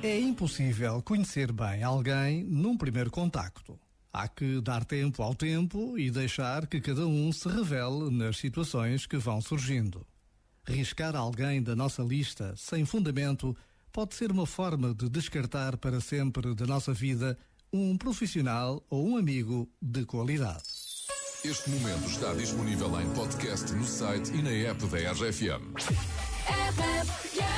É impossível conhecer bem alguém num primeiro contacto. Há que dar tempo ao tempo e deixar que cada um se revele nas situações que vão surgindo. Riscar alguém da nossa lista sem fundamento pode ser uma forma de descartar para sempre da nossa vida um profissional ou um amigo de qualidade. Este momento está disponível em podcast no site e na app da RFM. Um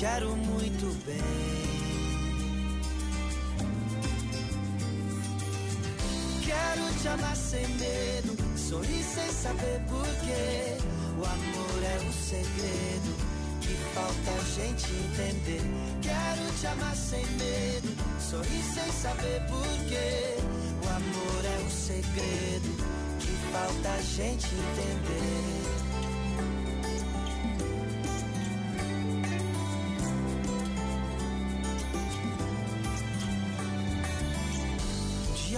quero muito bem. Quero te amar sem medo, sorrir sem saber porquê. O amor é um segredo que falta a gente entender. Quero te amar sem medo, sorrir sem saber porquê. O amor é um segredo que falta a gente entender.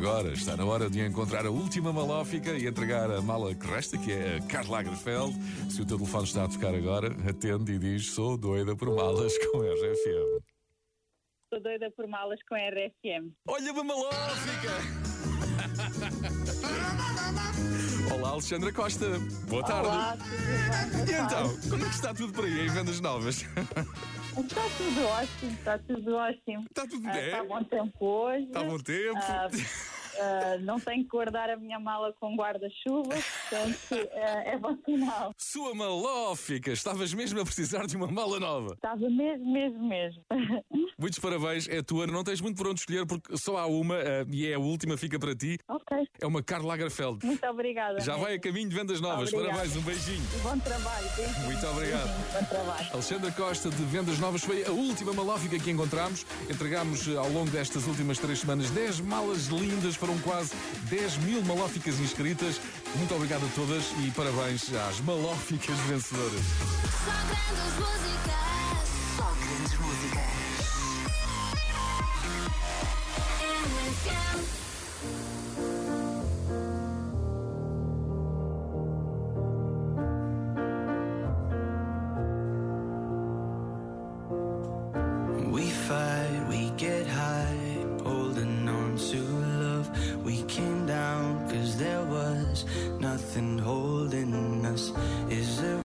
Agora, está na hora de encontrar a última malófica e entregar a mala que resta, que é a Karl Lagerfeld. Se o teu telefone está a tocar agora, atende e diz: Sou doida por malas com RFM. Estou doida por malas com RFM. Olha-me a malófica! Olá, Alexandra Costa. Boa tarde. Olá, bem? E então, como é que está tudo por aí em vendas novas? Está tudo ótimo, está tudo ótimo. Está tudo Ah, bem? Está bom tempo hoje. Está bom tempo? Ah, ah, não tenho que guardar a minha mala com guarda-chuva, portanto ah, é bom sinal. Sua malófica, estavas mesmo a precisar de uma mala nova. Estava mesmo, mesmo, mesmo. Muitos parabéns, é tua, não tens muito por onde escolher porque só há uma eh, e é a última, fica para ti. ok, É uma Karl Lagerfeld. muito obrigada. Já vai a caminho de vendas novas. Obrigada. Parabéns, um beijinho. Bom trabalho. beijinhos. Muito obrigado. Bom trabalho. Alexandra Costa de Vendas Novas foi a última malófica que encontramos. Entregámos eh, ao longo destas últimas três semanas 10 malas lindas, foram quase 10 mil malóficas inscritas. Muito obrigado a todas e parabéns às malóficas vencedoras. Só grandes músicas.